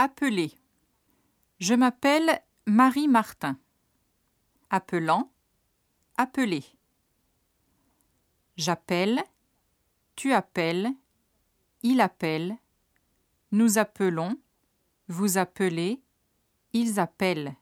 Appeler. Je m'appelle Marie Martin. Appelant. Appeler. J'appelle. Tu appelles. Il appelle. Nous appelons. Vous appelez. Ils appellent.